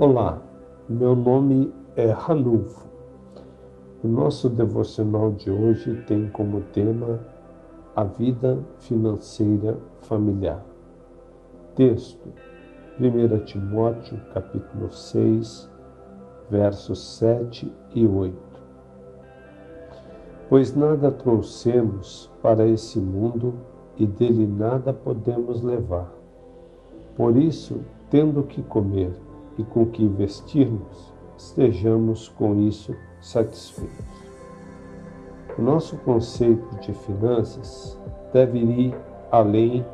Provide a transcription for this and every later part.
Olá, meu nome é Ranulfo. O nosso devocional de hoje tem como tema a vida financeira familiar. Texto: 1 Timóteo, capítulo 6, versos 7 e 8. Pois nada trouxemos para esse mundo e dele nada podemos levar. Por isso, tendo que comer e com que vestirmos, estejamos com isso satisfeitos. O nosso conceito de finanças deve ir além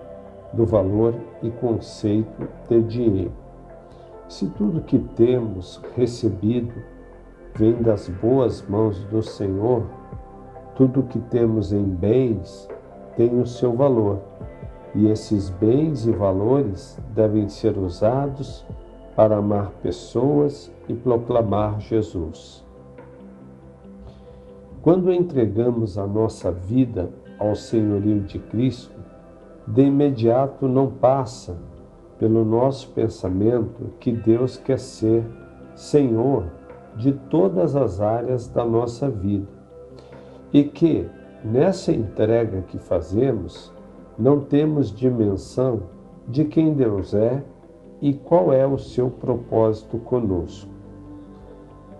do valor e conceito de dinheiro. Se tudo que temos recebido vem das boas mãos do Senhor, tudo que temos em bens tem o seu valor, e esses bens e valores devem ser usados para amar pessoas e proclamar Jesus. Quando entregamos a nossa vida ao senhorio de Cristo, de imediato não passa pelo nosso pensamento que Deus quer ser Senhor de todas as áreas da nossa vida e que, nessa entrega que fazemos, não temos dimensão de quem Deus é e qual é o seu propósito conosco.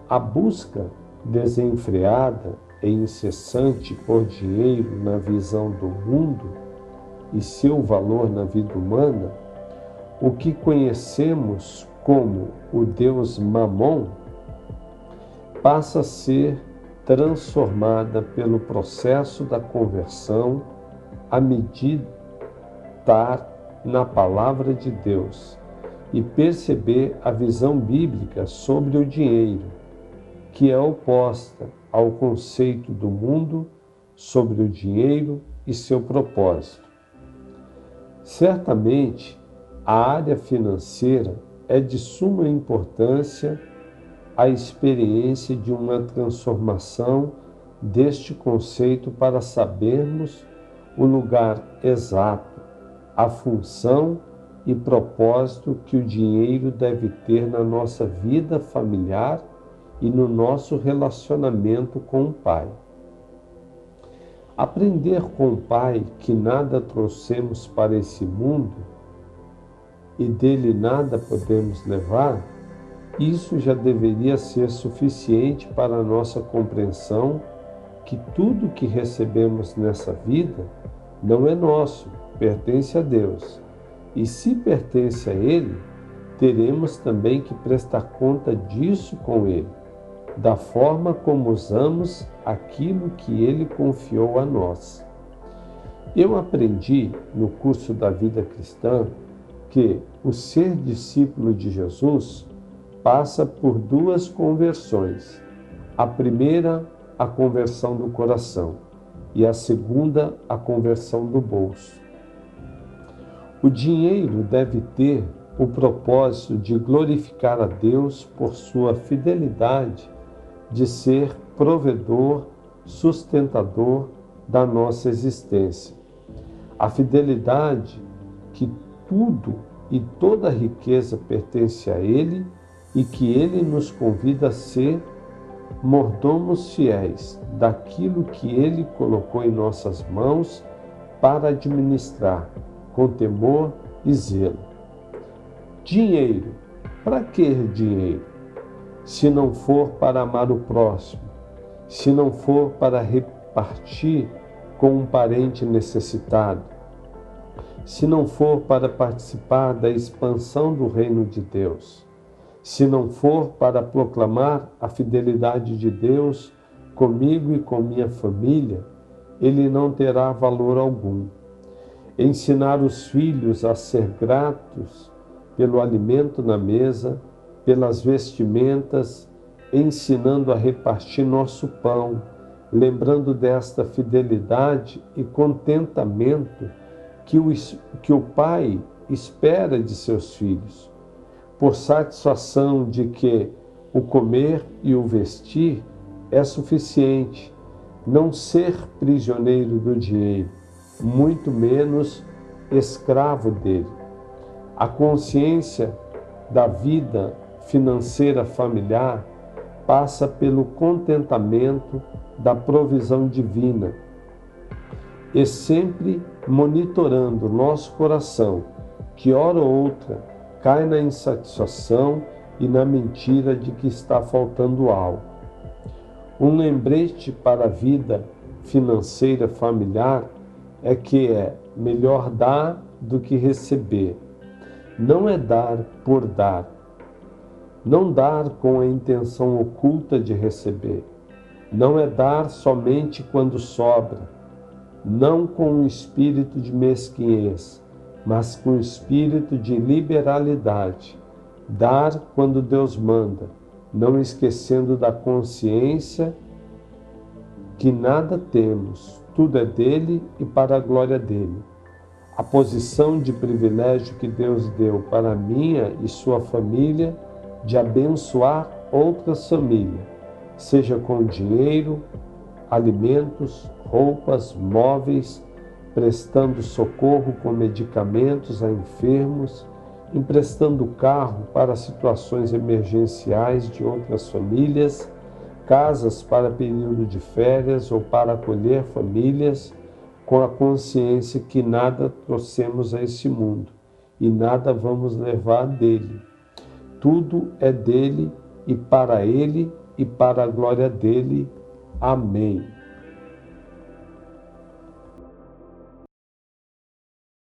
A busca desenfreada e incessante por dinheiro na visão do mundo e seu valor na vida humana, o que conhecemos como o Deus Mamon passa a ser transformada pelo processo da conversão a meditar na palavra de Deus e perceber a visão bíblica sobre o dinheiro, que é oposta ao conceito do mundo sobre o dinheiro e seu propósito. Certamente, a área financeira é de suma importância a experiência de uma transformação deste conceito para sabermos o lugar exato, a função e propósito que o dinheiro deve ter na nossa vida familiar e no nosso relacionamento com o Pai. Aprender com o Pai que nada trouxemos para esse mundo e dele nada podemos levar, isso já deveria ser suficiente para a nossa compreensão que tudo que recebemos nessa vida não é nosso, pertence a Deus e se pertence a Ele, teremos também que prestar conta disso com Ele, da forma como usamos aquilo que Ele confiou a nós. Eu aprendi no curso da vida cristã que o ser discípulo de Jesus passa por duas conversões. A primeira, a conversão do coração, e a segunda, a conversão do bolso. O dinheiro deve ter o propósito de glorificar a Deus por sua fidelidade de ser provedor, sustentador da nossa existência. A fidelidade que tudo e toda riqueza pertence a Ele e que Ele nos convida a ser mordomos fiéis daquilo que Ele colocou em nossas mãos para administrar com temor e zelo. Dinheiro. Para que dinheiro? Se não for para amar o próximo, se não for para repartir com um parente necessitado, se não for para participar da expansão do reino de Deus, se não for para proclamar a fidelidade de Deus comigo e com minha família, ele não terá valor algum ensinar os filhos a ser gratos pelo alimento na mesa, pelas vestimentas, ensinando a repartir nosso pão, lembrando desta fidelidade e contentamento que o, que o Pai espera de seus filhos, por satisfação de que o comer e o vestir é suficiente, não ser prisioneiro do dinheiro muito menos escravo dele. A consciência da vida financeira familiar passa pelo contentamento da provisão divina e sempre monitorando nosso coração, que hora ou outra cai na insatisfação e na mentira de que está faltando algo. Um lembrete para a vida financeira familiar é que é melhor dar do que receber. Não é dar por dar. Não dar com a intenção oculta de receber. Não é dar somente quando sobra. Não com o espírito de mesquinhez, mas com o espírito de liberalidade. Dar quando Deus manda, não esquecendo da consciência que nada temos, tudo é dele e para a glória dele. A posição de privilégio que Deus deu para minha e sua família de abençoar outras famílias, seja com dinheiro, alimentos, roupas, móveis, prestando socorro com medicamentos a enfermos, emprestando carro para situações emergenciais de outras famílias casas para período de férias ou para acolher famílias com a consciência que nada trouxemos a esse mundo e nada vamos levar dele. Tudo é dele e para ele e para a glória dele. Amém.